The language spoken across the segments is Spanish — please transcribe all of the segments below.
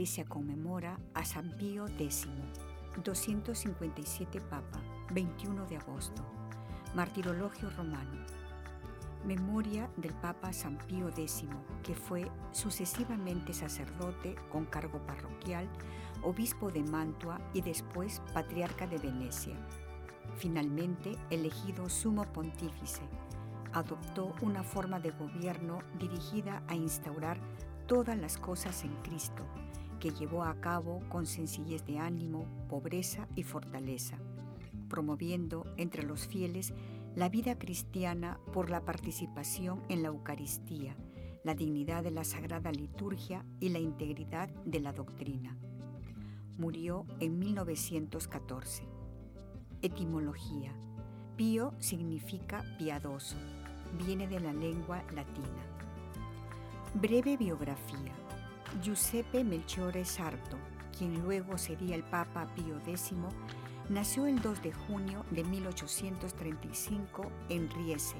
Iglesia conmemora a San Pío X, 257 Papa, 21 de agosto. Martirologio romano. Memoria del Papa San Pío X, que fue sucesivamente sacerdote con cargo parroquial, obispo de Mantua y después patriarca de Venecia. Finalmente elegido sumo pontífice, adoptó una forma de gobierno dirigida a instaurar todas las cosas en Cristo, que llevó a cabo con sencillez de ánimo, pobreza y fortaleza, promoviendo entre los fieles la vida cristiana por la participación en la Eucaristía, la dignidad de la Sagrada Liturgia y la integridad de la doctrina. Murió en 1914. Etimología. Pío significa piadoso. Viene de la lengua latina. Breve biografía. Giuseppe Melchiore Sarto, quien luego sería el Papa Pío X, nació el 2 de junio de 1835 en Riese,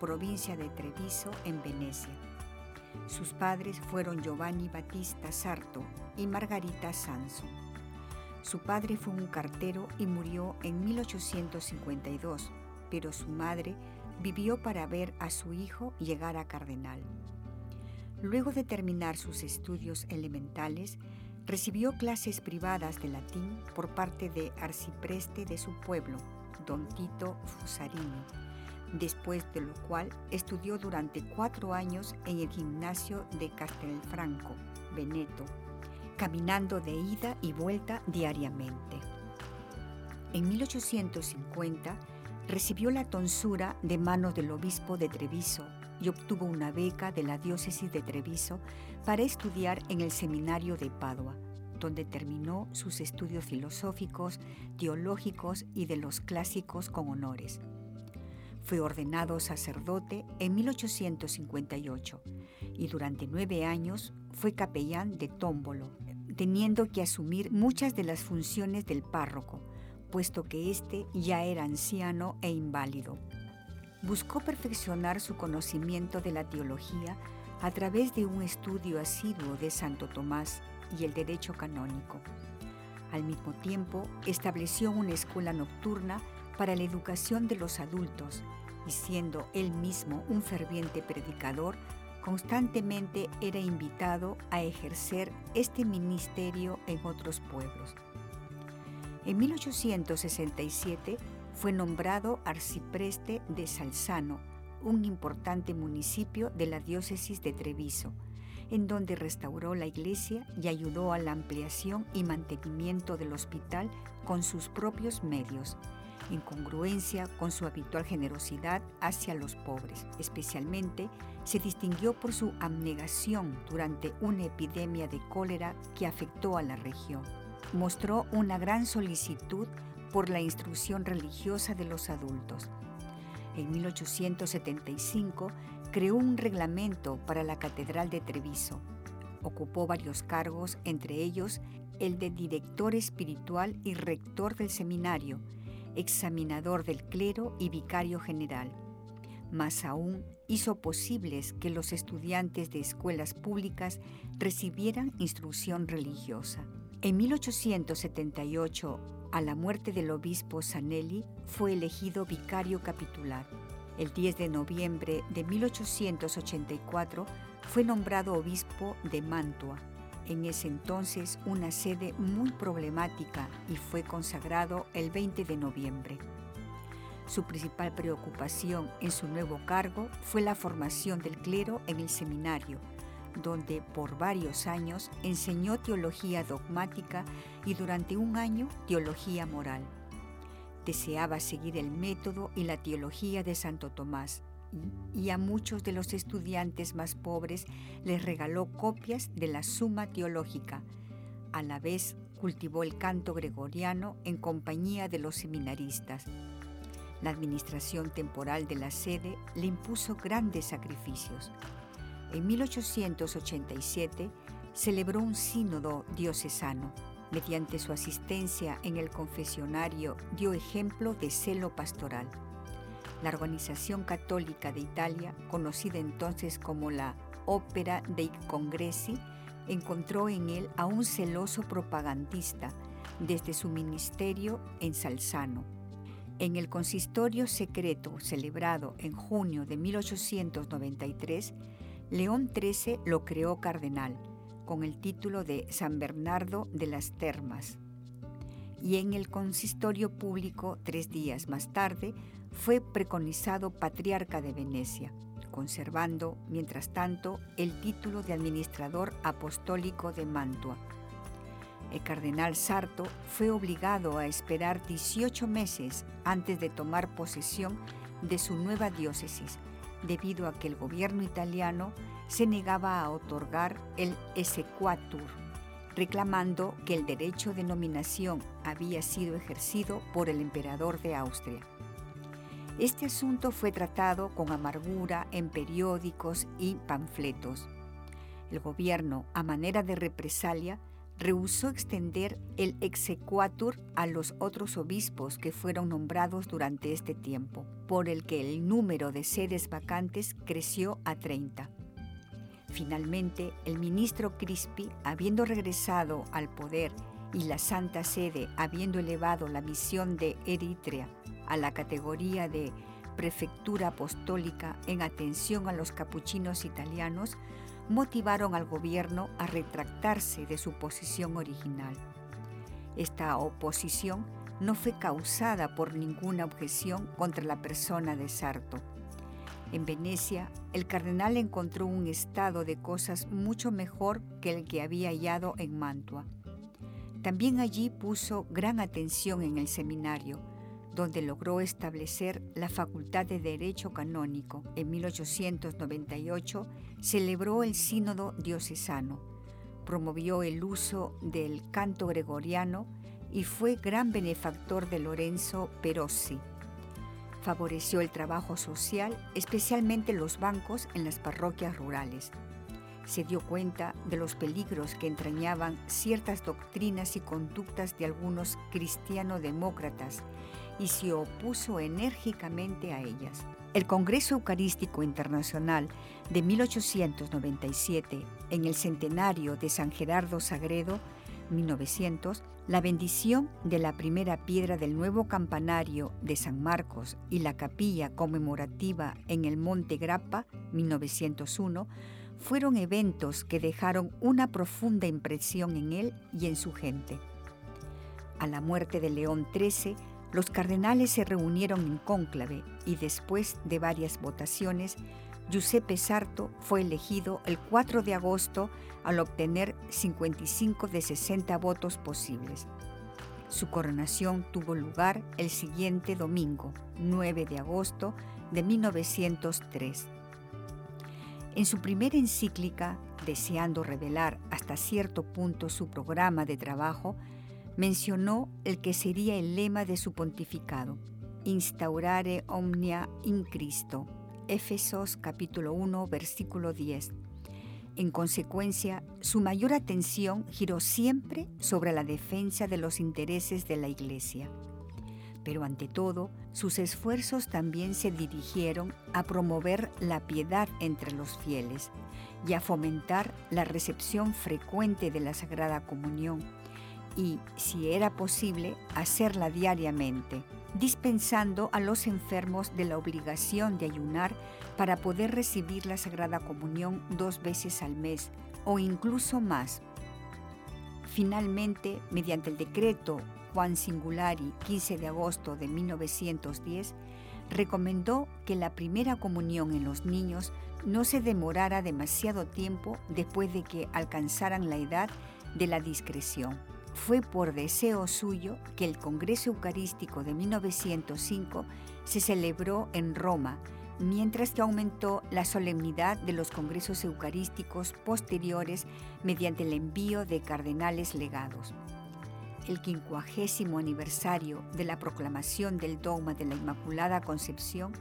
provincia de Treviso, en Venecia. Sus padres fueron Giovanni Battista Sarto y Margarita Sanso. Su padre fue un cartero y murió en 1852, pero su madre vivió para ver a su hijo llegar a cardenal. Luego de terminar sus estudios elementales, recibió clases privadas de latín por parte de arcipreste de su pueblo, don Tito Fusarini, después de lo cual estudió durante cuatro años en el gimnasio de Castelfranco, Veneto, caminando de ida y vuelta diariamente. En 1850 recibió la tonsura de manos del obispo de Treviso y obtuvo una beca de la diócesis de Treviso para estudiar en el seminario de Padua, donde terminó sus estudios filosóficos, teológicos y de los clásicos con honores. Fue ordenado sacerdote en 1858 y durante nueve años fue capellán de Tómbolo, teniendo que asumir muchas de las funciones del párroco, puesto que éste ya era anciano e inválido buscó perfeccionar su conocimiento de la teología a través de un estudio asiduo de Santo Tomás y el derecho canónico. Al mismo tiempo, estableció una escuela nocturna para la educación de los adultos y siendo él mismo un ferviente predicador, constantemente era invitado a ejercer este ministerio en otros pueblos. En 1867 fue nombrado arcipreste de Salzano, un importante municipio de la diócesis de Treviso, en donde restauró la iglesia y ayudó a la ampliación y mantenimiento del hospital con sus propios medios, en congruencia con su habitual generosidad hacia los pobres. Especialmente se distinguió por su abnegación durante una epidemia de cólera que afectó a la región. Mostró una gran solicitud por la instrucción religiosa de los adultos. En 1875 creó un reglamento para la Catedral de Treviso. Ocupó varios cargos, entre ellos el de director espiritual y rector del seminario, examinador del clero y vicario general. Más aún, hizo posibles que los estudiantes de escuelas públicas recibieran instrucción religiosa. En 1878, a la muerte del obispo Sanelli, fue elegido vicario capitular. El 10 de noviembre de 1884 fue nombrado obispo de Mantua, en ese entonces una sede muy problemática y fue consagrado el 20 de noviembre. Su principal preocupación en su nuevo cargo fue la formación del clero en el seminario, donde por varios años enseñó teología dogmática y durante un año teología moral. Deseaba seguir el método y la teología de Santo Tomás y a muchos de los estudiantes más pobres les regaló copias de la Suma Teológica. A la vez cultivó el canto gregoriano en compañía de los seminaristas. La administración temporal de la sede le impuso grandes sacrificios. En 1887 celebró un sínodo diocesano. Mediante su asistencia en el confesionario dio ejemplo de celo pastoral. La Organización Católica de Italia, conocida entonces como la Ópera dei Congressi, encontró en él a un celoso propagandista desde su ministerio en Salzano. En el consistorio secreto celebrado en junio de 1893, León XIII lo creó cardenal, con el título de San Bernardo de las Termas. Y en el consistorio público, tres días más tarde, fue preconizado patriarca de Venecia, conservando, mientras tanto, el título de administrador apostólico de Mantua. El cardenal Sarto fue obligado a esperar 18 meses antes de tomar posesión de su nueva diócesis, debido a que el gobierno italiano se negaba a otorgar el exequatur, reclamando que el derecho de nominación había sido ejercido por el emperador de Austria. Este asunto fue tratado con amargura en periódicos y panfletos. El gobierno, a manera de represalia, rehusó extender el exequatur a los otros obispos que fueron nombrados durante este tiempo, por el que el número de sedes vacantes creció a 30. Finalmente, el ministro Crispi, habiendo regresado al poder y la Santa Sede habiendo elevado la misión de Eritrea a la categoría de prefectura apostólica en atención a los capuchinos italianos, motivaron al gobierno a retractarse de su posición original. Esta oposición no fue causada por ninguna objeción contra la persona de Sarto. En Venecia, el cardenal encontró un estado de cosas mucho mejor que el que había hallado en Mantua. También allí puso gran atención en el seminario, donde logró establecer la Facultad de Derecho Canónico. En 1898 celebró el Sínodo Diocesano, promovió el uso del canto gregoriano y fue gran benefactor de Lorenzo Perossi. Favoreció el trabajo social, especialmente los bancos en las parroquias rurales. Se dio cuenta de los peligros que entrañaban ciertas doctrinas y conductas de algunos cristiano-demócratas y se opuso enérgicamente a ellas. El Congreso Eucarístico Internacional de 1897, en el centenario de San Gerardo Sagredo, 1900, la bendición de la primera piedra del nuevo campanario de San Marcos y la capilla conmemorativa en el Monte Grappa, 1901, fueron eventos que dejaron una profunda impresión en él y en su gente. A la muerte de León XIII, los cardenales se reunieron en cónclave y después de varias votaciones, Giuseppe Sarto fue elegido el 4 de agosto al obtener 55 de 60 votos posibles. Su coronación tuvo lugar el siguiente domingo, 9 de agosto de 1903. En su primera encíclica, deseando revelar hasta cierto punto su programa de trabajo, mencionó el que sería el lema de su pontificado, Instaurare omnia in Cristo, Éfesos capítulo 1, versículo 10. En consecuencia, su mayor atención giró siempre sobre la defensa de los intereses de la Iglesia. Pero ante todo, sus esfuerzos también se dirigieron a promover la piedad entre los fieles y a fomentar la recepción frecuente de la Sagrada Comunión y, si era posible, hacerla diariamente, dispensando a los enfermos de la obligación de ayunar para poder recibir la Sagrada Comunión dos veces al mes o incluso más. Finalmente, mediante el decreto Juan Singulari 15 de agosto de 1910, recomendó que la primera comunión en los niños no se demorara demasiado tiempo después de que alcanzaran la edad de la discreción. Fue por deseo suyo que el Congreso Eucarístico de 1905 se celebró en Roma, mientras que aumentó la solemnidad de los congresos eucarísticos posteriores mediante el envío de cardenales legados. El quincuagésimo aniversario de la proclamación del dogma de la Inmaculada Concepción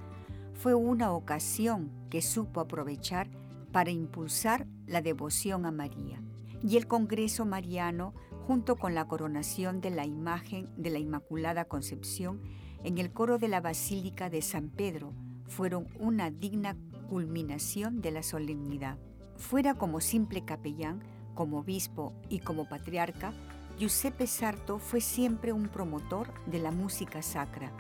fue una ocasión que supo aprovechar para impulsar la devoción a María. Y el Congreso Mariano, junto con la coronación de la imagen de la Inmaculada Concepción en el coro de la Basílica de San Pedro, fueron una digna culminación de la solemnidad. Fuera como simple capellán, como obispo y como patriarca, Giuseppe Sarto fue siempre un promotor de la música sacra.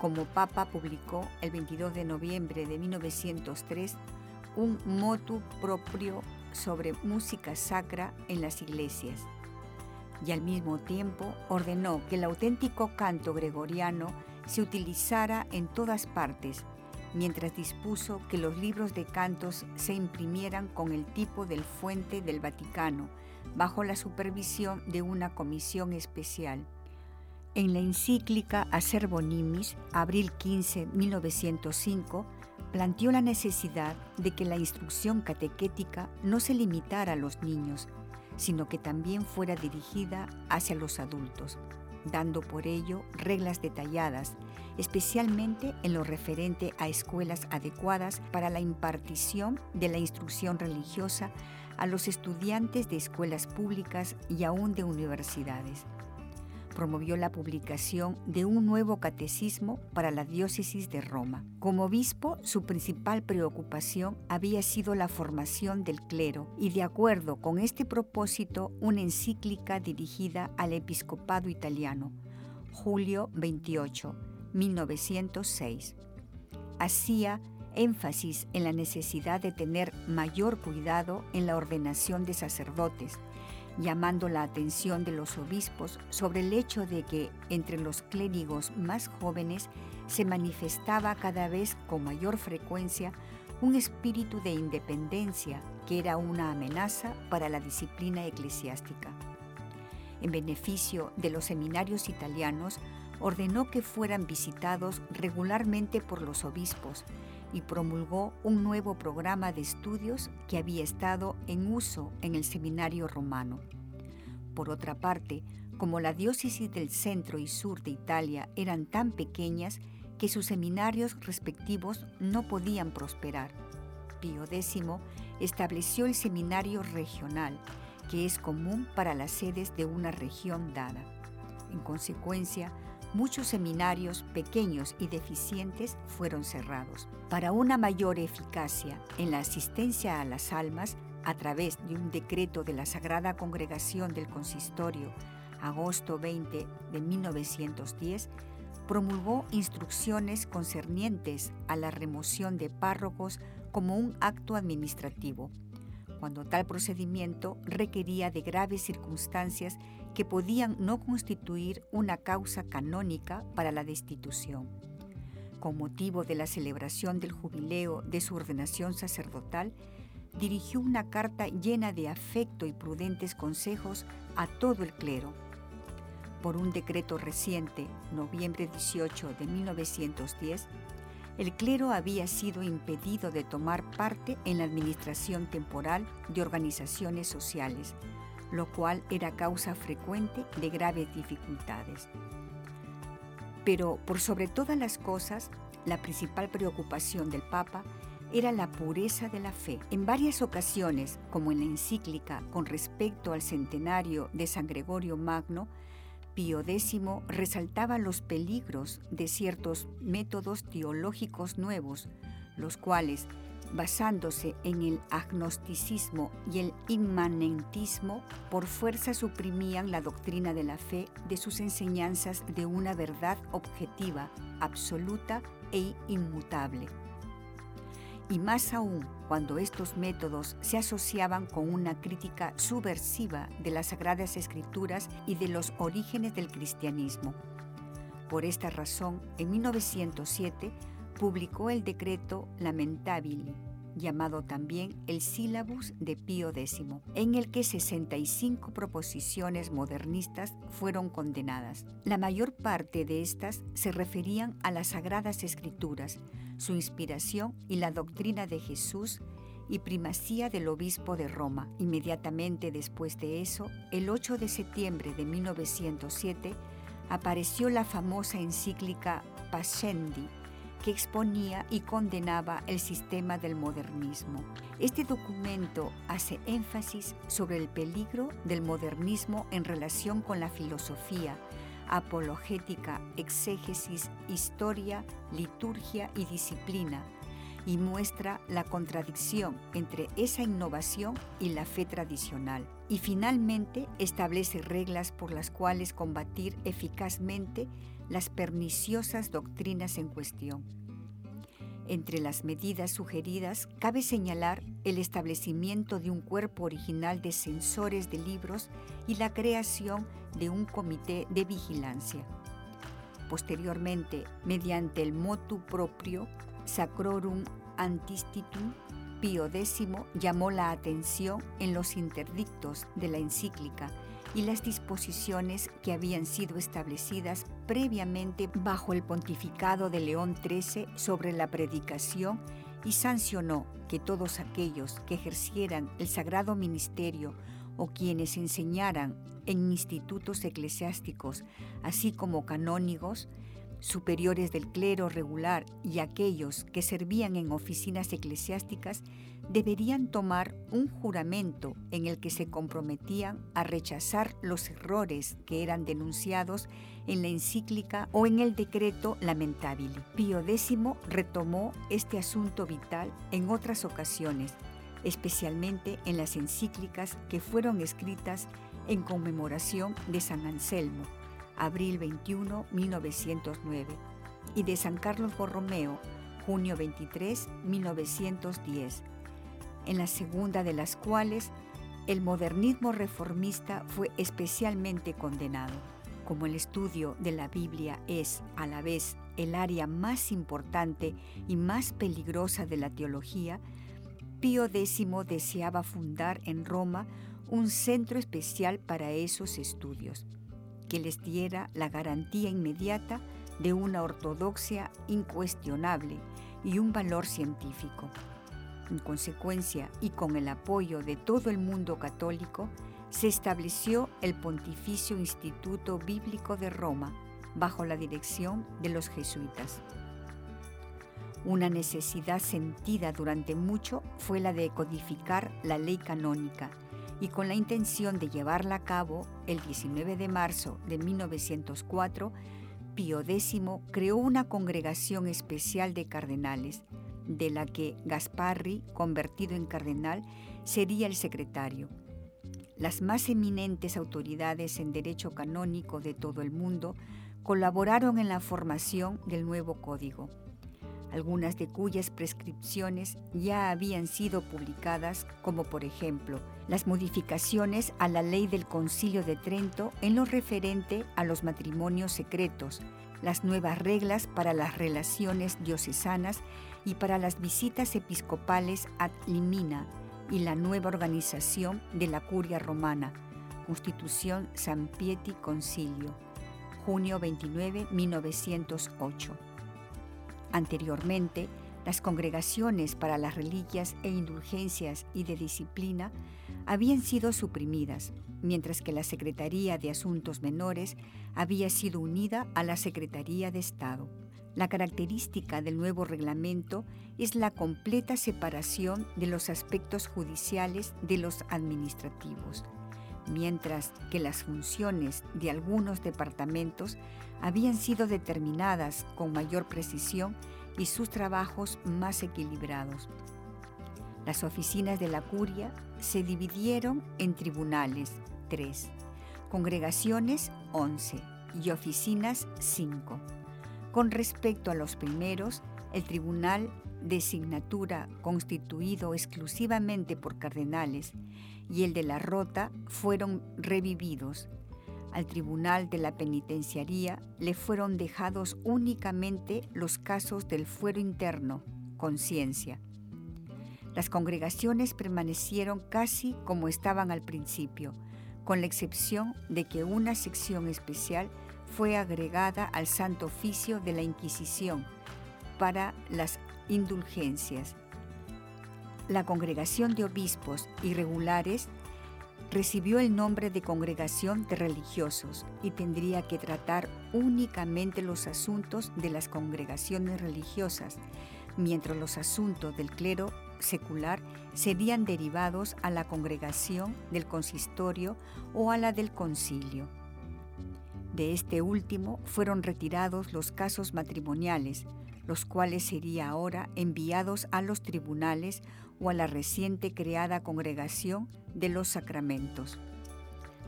Como papa publicó el 22 de noviembre de 1903 un motu propio sobre música sacra en las iglesias y al mismo tiempo ordenó que el auténtico canto gregoriano se utilizara en todas partes mientras dispuso que los libros de cantos se imprimieran con el tipo del fuente del Vaticano, bajo la supervisión de una comisión especial. En la encíclica Acer Bonimis, abril 15, 1905, planteó la necesidad de que la instrucción catequética no se limitara a los niños, sino que también fuera dirigida hacia los adultos, dando por ello reglas detalladas especialmente en lo referente a escuelas adecuadas para la impartición de la instrucción religiosa a los estudiantes de escuelas públicas y aún de universidades. Promovió la publicación de un nuevo catecismo para la diócesis de Roma. Como obispo, su principal preocupación había sido la formación del clero y de acuerdo con este propósito, una encíclica dirigida al episcopado italiano, Julio 28, 1906. Hacía énfasis en la necesidad de tener mayor cuidado en la ordenación de sacerdotes, llamando la atención de los obispos sobre el hecho de que entre los clérigos más jóvenes se manifestaba cada vez con mayor frecuencia un espíritu de independencia que era una amenaza para la disciplina eclesiástica. En beneficio de los seminarios italianos, ordenó que fueran visitados regularmente por los obispos y promulgó un nuevo programa de estudios que había estado en uso en el seminario romano. Por otra parte, como la diócesis del centro y sur de Italia eran tan pequeñas que sus seminarios respectivos no podían prosperar, Pío X estableció el seminario regional, que es común para las sedes de una región dada. En consecuencia, muchos seminarios pequeños y deficientes fueron cerrados. Para una mayor eficacia en la asistencia a las almas, a través de un decreto de la Sagrada Congregación del Consistorio, agosto 20 de 1910, promulgó instrucciones concernientes a la remoción de párrocos como un acto administrativo, cuando tal procedimiento requería de graves circunstancias que podían no constituir una causa canónica para la destitución. Con motivo de la celebración del jubileo de su ordenación sacerdotal, dirigió una carta llena de afecto y prudentes consejos a todo el clero. Por un decreto reciente, noviembre 18 de 1910, el clero había sido impedido de tomar parte en la administración temporal de organizaciones sociales, lo cual era causa frecuente de graves dificultades. Pero por sobre todas las cosas, la principal preocupación del Papa era la pureza de la fe. En varias ocasiones, como en la encíclica con respecto al centenario de San Gregorio Magno, Pío X resaltaba los peligros de ciertos métodos teológicos nuevos, los cuales basándose en el agnosticismo y el inmanentismo, por fuerza suprimían la doctrina de la fe de sus enseñanzas de una verdad objetiva, absoluta e inmutable. Y más aún cuando estos métodos se asociaban con una crítica subversiva de las Sagradas Escrituras y de los orígenes del cristianismo. Por esta razón, en 1907, publicó el decreto Lamentabili, llamado también el Sílabus de Pío X, en el que 65 proposiciones modernistas fueron condenadas. La mayor parte de estas se referían a las Sagradas Escrituras, su inspiración y la doctrina de Jesús y primacía del obispo de Roma. Inmediatamente después de eso, el 8 de septiembre de 1907, apareció la famosa encíclica Pascendi, que exponía y condenaba el sistema del modernismo. Este documento hace énfasis sobre el peligro del modernismo en relación con la filosofía, apologética, exégesis, historia, liturgia y disciplina, y muestra la contradicción entre esa innovación y la fe tradicional. Y finalmente establece reglas por las cuales combatir eficazmente las perniciosas doctrinas en cuestión. Entre las medidas sugeridas cabe señalar el establecimiento de un cuerpo original de censores de libros y la creación de un comité de vigilancia. Posteriormente, mediante el motu propio Sacrorum Antistitum, Pío X llamó la atención en los interdictos de la encíclica y las disposiciones que habían sido establecidas previamente bajo el pontificado de León XIII sobre la predicación y sancionó que todos aquellos que ejercieran el sagrado ministerio o quienes enseñaran en institutos eclesiásticos, así como canónigos, superiores del clero regular y aquellos que servían en oficinas eclesiásticas deberían tomar un juramento en el que se comprometían a rechazar los errores que eran denunciados en la encíclica o en el decreto Lamentabile. Pío X retomó este asunto vital en otras ocasiones, especialmente en las encíclicas que fueron escritas en conmemoración de San Anselmo, abril 21, 1909, y de San Carlos Borromeo, junio 23, 1910, en la segunda de las cuales el modernismo reformista fue especialmente condenado. Como el estudio de la Biblia es, a la vez, el área más importante y más peligrosa de la teología, Pío X deseaba fundar en Roma un centro especial para esos estudios que les diera la garantía inmediata de una ortodoxia incuestionable y un valor científico. En consecuencia, y con el apoyo de todo el mundo católico, se estableció el Pontificio Instituto Bíblico de Roma bajo la dirección de los jesuitas. Una necesidad sentida durante mucho fue la de codificar la ley canónica y con la intención de llevarla a cabo, el 19 de marzo de 1904, Pío X creó una congregación especial de cardenales, de la que Gasparri, convertido en cardenal, sería el secretario. Las más eminentes autoridades en derecho canónico de todo el mundo colaboraron en la formación del nuevo código algunas de cuyas prescripciones ya habían sido publicadas, como por ejemplo las modificaciones a la ley del Concilio de Trento en lo referente a los matrimonios secretos, las nuevas reglas para las relaciones diocesanas y para las visitas episcopales ad limina y la nueva organización de la curia romana, Constitución San Pieti Concilio, junio 29, 1908. Anteriormente, las congregaciones para las reliquias e indulgencias y de disciplina habían sido suprimidas, mientras que la Secretaría de Asuntos Menores había sido unida a la Secretaría de Estado. La característica del nuevo reglamento es la completa separación de los aspectos judiciales de los administrativos, mientras que las funciones de algunos departamentos habían sido determinadas con mayor precisión y sus trabajos más equilibrados. Las oficinas de la curia se dividieron en tribunales, 3, congregaciones, 11 y oficinas, 5. Con respecto a los primeros, el tribunal de signatura constituido exclusivamente por cardenales y el de la Rota fueron revividos al Tribunal de la Penitenciaría le fueron dejados únicamente los casos del fuero interno, conciencia. Las congregaciones permanecieron casi como estaban al principio, con la excepción de que una sección especial fue agregada al Santo Oficio de la Inquisición para las indulgencias. La congregación de obispos irregulares recibió el nombre de congregación de religiosos y tendría que tratar únicamente los asuntos de las congregaciones religiosas, mientras los asuntos del clero secular serían derivados a la congregación del consistorio o a la del concilio. De este último fueron retirados los casos matrimoniales, los cuales serían ahora enviados a los tribunales o a la reciente creada congregación de los sacramentos.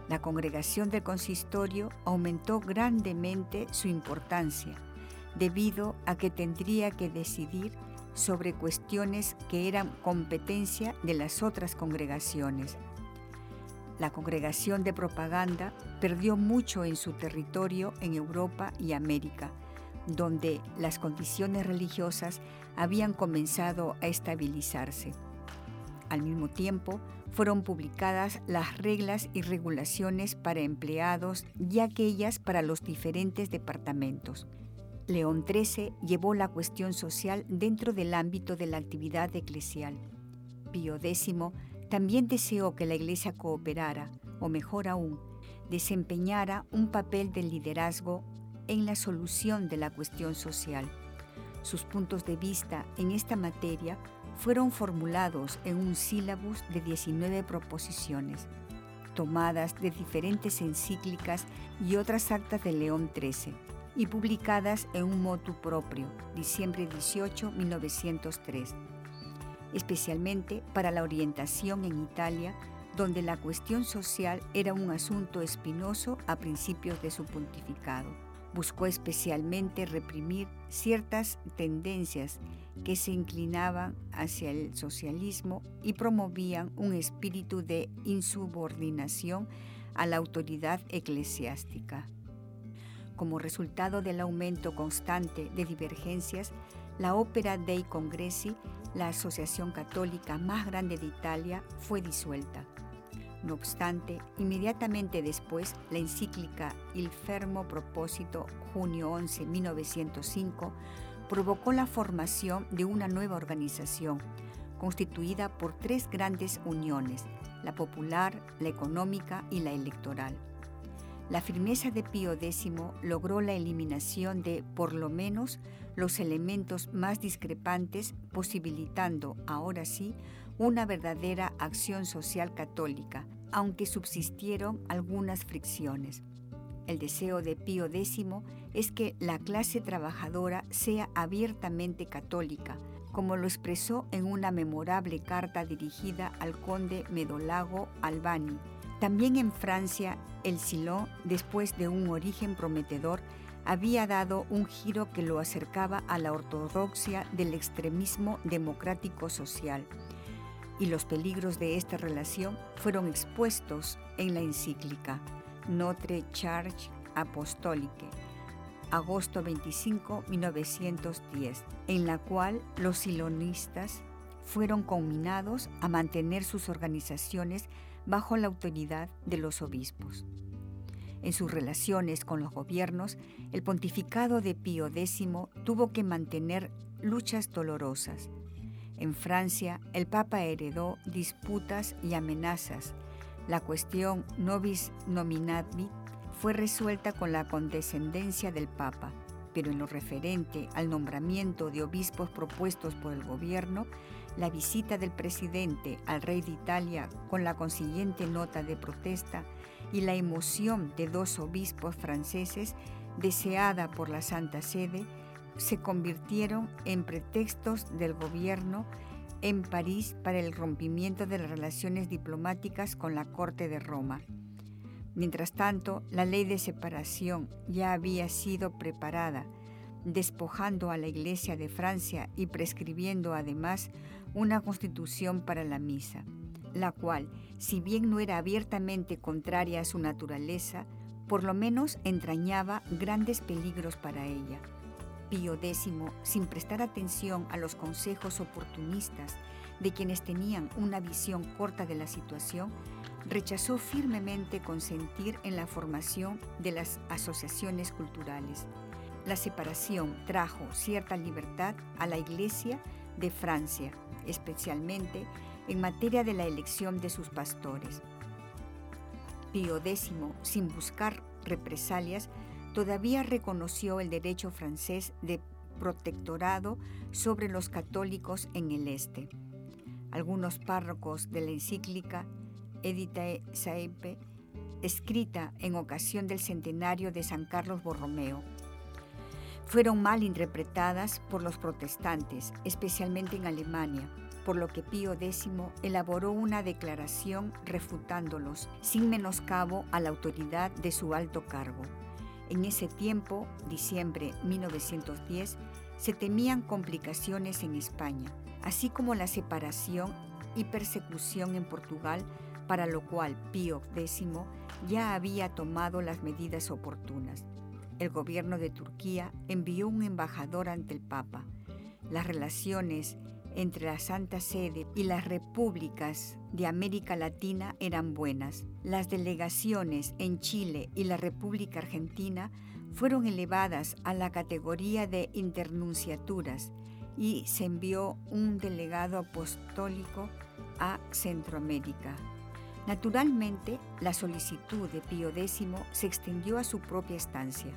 La congregación del consistorio aumentó grandemente su importancia, debido a que tendría que decidir sobre cuestiones que eran competencia de las otras congregaciones. La congregación de propaganda perdió mucho en su territorio en Europa y América, donde las condiciones religiosas habían comenzado a estabilizarse. Al mismo tiempo, fueron publicadas las reglas y regulaciones para empleados y aquellas para los diferentes departamentos. León XIII llevó la cuestión social dentro del ámbito de la actividad eclesial. Pío X también deseó que la Iglesia cooperara, o mejor aún, desempeñara un papel de liderazgo en la solución de la cuestión social. Sus puntos de vista en esta materia fueron formulados en un sílabus de 19 proposiciones, tomadas de diferentes encíclicas y otras actas de León XIII, y publicadas en un motu propio, diciembre 18, 1903, especialmente para la orientación en Italia, donde la cuestión social era un asunto espinoso a principios de su pontificado. Buscó especialmente reprimir ciertas tendencias que se inclinaban hacia el socialismo y promovían un espíritu de insubordinación a la autoridad eclesiástica. Como resultado del aumento constante de divergencias, la Opera dei Congressi, la asociación católica más grande de Italia, fue disuelta. No obstante, inmediatamente después, la encíclica Il Fermo Propósito, junio 11, 1905, provocó la formación de una nueva organización, constituida por tres grandes uniones, la popular, la económica y la electoral. La firmeza de Pío X logró la eliminación de, por lo menos, los elementos más discrepantes, posibilitando, ahora sí, una verdadera acción social católica, aunque subsistieron algunas fricciones. El deseo de Pío X es que la clase trabajadora sea abiertamente católica, como lo expresó en una memorable carta dirigida al conde Medolago Albani. También en Francia, el Silón, después de un origen prometedor, había dado un giro que lo acercaba a la ortodoxia del extremismo democrático social, y los peligros de esta relación fueron expuestos en la encíclica. Notre Charge Apostolique, agosto 25, 1910, en la cual los silonistas fueron conminados a mantener sus organizaciones bajo la autoridad de los obispos. En sus relaciones con los gobiernos, el pontificado de Pío X tuvo que mantener luchas dolorosas. En Francia, el Papa heredó disputas y amenazas. La cuestión nobis nominati fue resuelta con la condescendencia del Papa, pero en lo referente al nombramiento de obispos propuestos por el gobierno, la visita del presidente al rey de Italia con la consiguiente nota de protesta y la emoción de dos obispos franceses deseada por la Santa Sede se convirtieron en pretextos del gobierno en París para el rompimiento de las relaciones diplomáticas con la Corte de Roma. Mientras tanto, la ley de separación ya había sido preparada, despojando a la Iglesia de Francia y prescribiendo además una constitución para la misa, la cual, si bien no era abiertamente contraria a su naturaleza, por lo menos entrañaba grandes peligros para ella. Pío X, sin prestar atención a los consejos oportunistas de quienes tenían una visión corta de la situación, rechazó firmemente consentir en la formación de las asociaciones culturales. La separación trajo cierta libertad a la Iglesia de Francia, especialmente en materia de la elección de sus pastores. Pío X, sin buscar represalias, todavía reconoció el derecho francés de protectorado sobre los católicos en el este. Algunos párrocos de la encíclica Editae Saepe, escrita en ocasión del centenario de San Carlos Borromeo, fueron mal interpretadas por los protestantes, especialmente en Alemania, por lo que Pío X elaboró una declaración refutándolos, sin menoscabo a la autoridad de su alto cargo. En ese tiempo, diciembre 1910, se temían complicaciones en España, así como la separación y persecución en Portugal, para lo cual Pío X ya había tomado las medidas oportunas. El gobierno de Turquía envió un embajador ante el Papa. Las relaciones entre la Santa Sede y las repúblicas de América Latina eran buenas. Las delegaciones en Chile y la República Argentina fueron elevadas a la categoría de internunciaturas y se envió un delegado apostólico a Centroamérica. Naturalmente, la solicitud de Pío X se extendió a su propia estancia,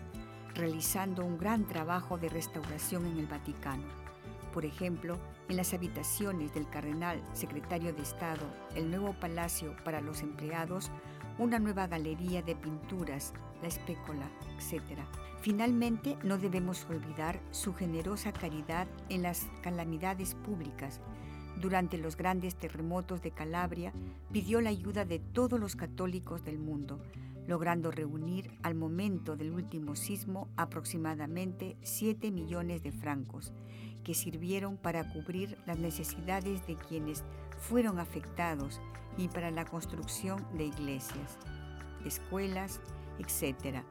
realizando un gran trabajo de restauración en el Vaticano. Por ejemplo, en las habitaciones del cardenal secretario de Estado, el nuevo palacio para los empleados, una nueva galería de pinturas, la espécola, etc. Finalmente, no debemos olvidar su generosa caridad en las calamidades públicas. Durante los grandes terremotos de Calabria, pidió la ayuda de todos los católicos del mundo, logrando reunir al momento del último sismo aproximadamente 7 millones de francos, que sirvieron para cubrir las necesidades de quienes fueron afectados y para la construcción de iglesias, escuelas, etc.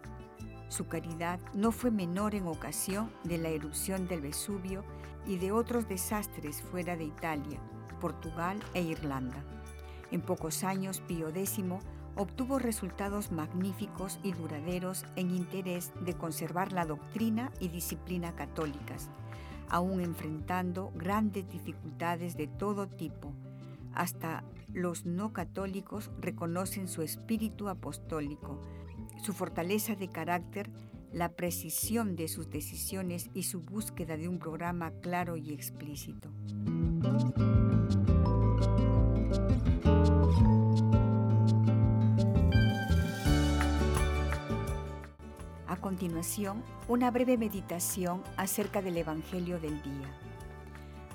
Su caridad no fue menor en ocasión de la erupción del Vesubio y de otros desastres fuera de Italia, Portugal e Irlanda. En pocos años, Pío X obtuvo resultados magníficos y duraderos en interés de conservar la doctrina y disciplina católicas, aún enfrentando grandes dificultades de todo tipo. Hasta los no católicos reconocen su espíritu apostólico, su fortaleza de carácter, la precisión de sus decisiones y su búsqueda de un programa claro y explícito. Continuación una breve meditación acerca del Evangelio del día.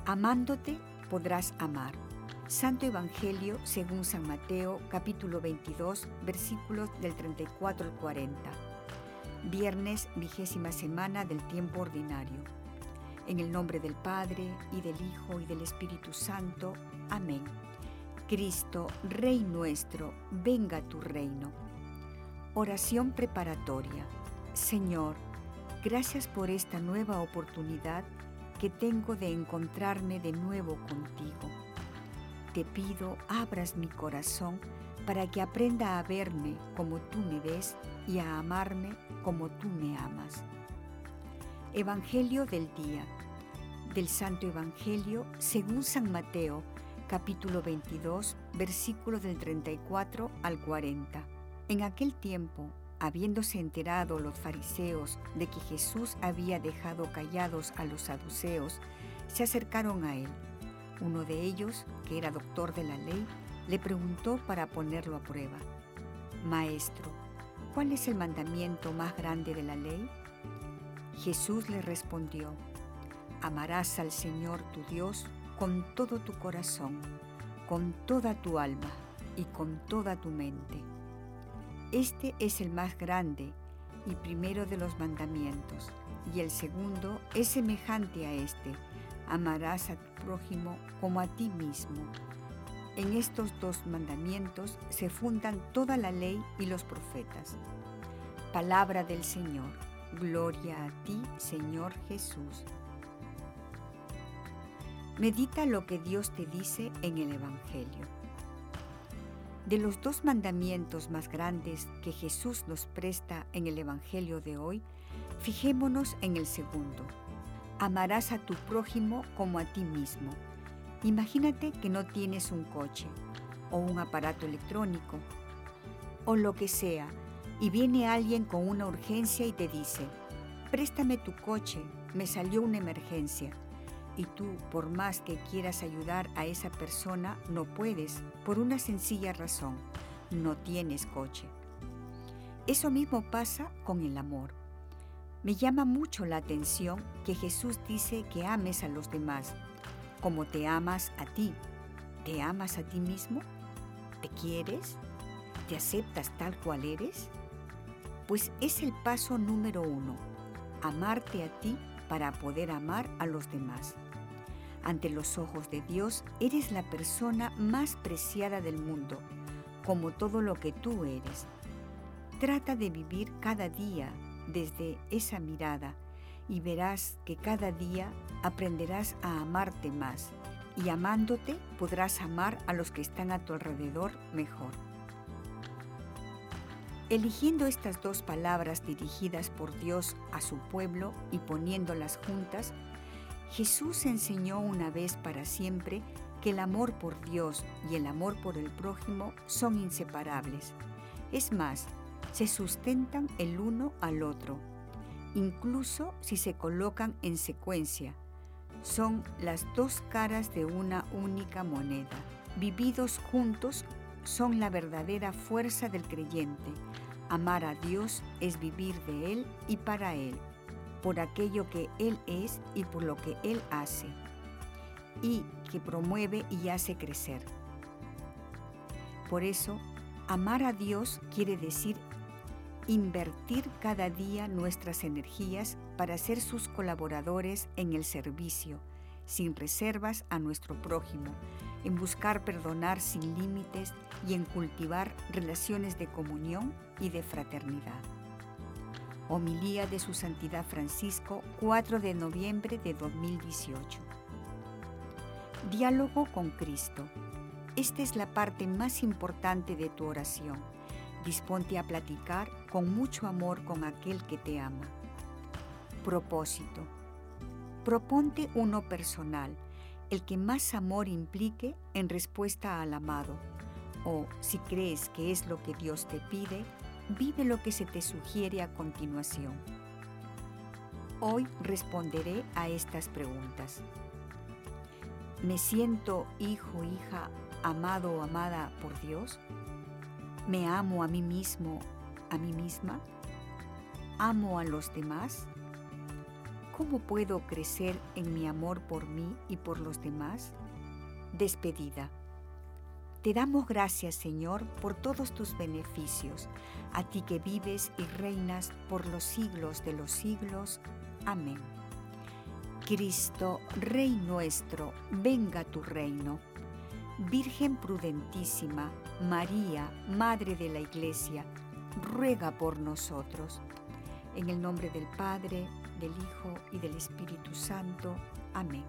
Amándote podrás amar. Santo Evangelio según San Mateo capítulo 22 versículos del 34 al 40. Viernes vigésima semana del tiempo ordinario. En el nombre del Padre y del Hijo y del Espíritu Santo. Amén. Cristo, Rey nuestro, venga tu reino. Oración preparatoria. Señor, gracias por esta nueva oportunidad que tengo de encontrarme de nuevo contigo. Te pido abras mi corazón para que aprenda a verme como tú me ves y a amarme como tú me amas. Evangelio del día. Del Santo Evangelio según San Mateo, capítulo 22, versículo del 34 al 40. En aquel tiempo, Habiéndose enterado los fariseos de que Jesús había dejado callados a los saduceos, se acercaron a él. Uno de ellos, que era doctor de la ley, le preguntó para ponerlo a prueba, Maestro, ¿cuál es el mandamiento más grande de la ley? Jesús le respondió, Amarás al Señor tu Dios con todo tu corazón, con toda tu alma y con toda tu mente este es el más grande y primero de los mandamientos, y el segundo es semejante a este, amarás a tu prójimo como a ti mismo. En estos dos mandamientos se fundan toda la ley y los profetas. Palabra del Señor. Gloria a ti, Señor Jesús. Medita lo que Dios te dice en el Evangelio. De los dos mandamientos más grandes que Jesús nos presta en el Evangelio de hoy, fijémonos en el segundo. Amarás a tu prójimo como a ti mismo. Imagínate que no tienes un coche o un aparato electrónico o lo que sea y viene alguien con una urgencia y te dice, préstame tu coche, me salió una emergencia. Y tú, por más que quieras ayudar a esa persona, no puedes, por una sencilla razón, no tienes coche. Eso mismo pasa con el amor. Me llama mucho la atención que Jesús dice que ames a los demás, como te amas a ti. ¿Te amas a ti mismo? ¿Te quieres? ¿Te aceptas tal cual eres? Pues es el paso número uno, amarte a ti para poder amar a los demás. Ante los ojos de Dios eres la persona más preciada del mundo, como todo lo que tú eres. Trata de vivir cada día desde esa mirada y verás que cada día aprenderás a amarte más y amándote podrás amar a los que están a tu alrededor mejor. Eligiendo estas dos palabras dirigidas por Dios a su pueblo y poniéndolas juntas, Jesús enseñó una vez para siempre que el amor por Dios y el amor por el prójimo son inseparables. Es más, se sustentan el uno al otro, incluso si se colocan en secuencia. Son las dos caras de una única moneda. Vividos juntos son la verdadera fuerza del creyente. Amar a Dios es vivir de Él y para Él, por aquello que Él es y por lo que Él hace, y que promueve y hace crecer. Por eso, amar a Dios quiere decir invertir cada día nuestras energías para ser sus colaboradores en el servicio, sin reservas a nuestro prójimo, en buscar perdonar sin límites y en cultivar relaciones de comunión y de fraternidad. Homilía de Su Santidad Francisco, 4 de noviembre de 2018. Diálogo con Cristo. Esta es la parte más importante de tu oración. Disponte a platicar con mucho amor con aquel que te ama. Propósito. Proponte uno personal el que más amor implique en respuesta al amado. O si crees que es lo que Dios te pide, vive lo que se te sugiere a continuación. Hoy responderé a estas preguntas. ¿Me siento hijo, hija, amado o amada por Dios? ¿Me amo a mí mismo, a mí misma? ¿Amo a los demás? ¿Cómo puedo crecer en mi amor por mí y por los demás? Despedida. Te damos gracias, Señor, por todos tus beneficios, a ti que vives y reinas por los siglos de los siglos. Amén. Cristo, Rey nuestro, venga tu reino. Virgen prudentísima, María, Madre de la Iglesia, ruega por nosotros. En el nombre del Padre, del Hijo y del Espíritu Santo. Amén.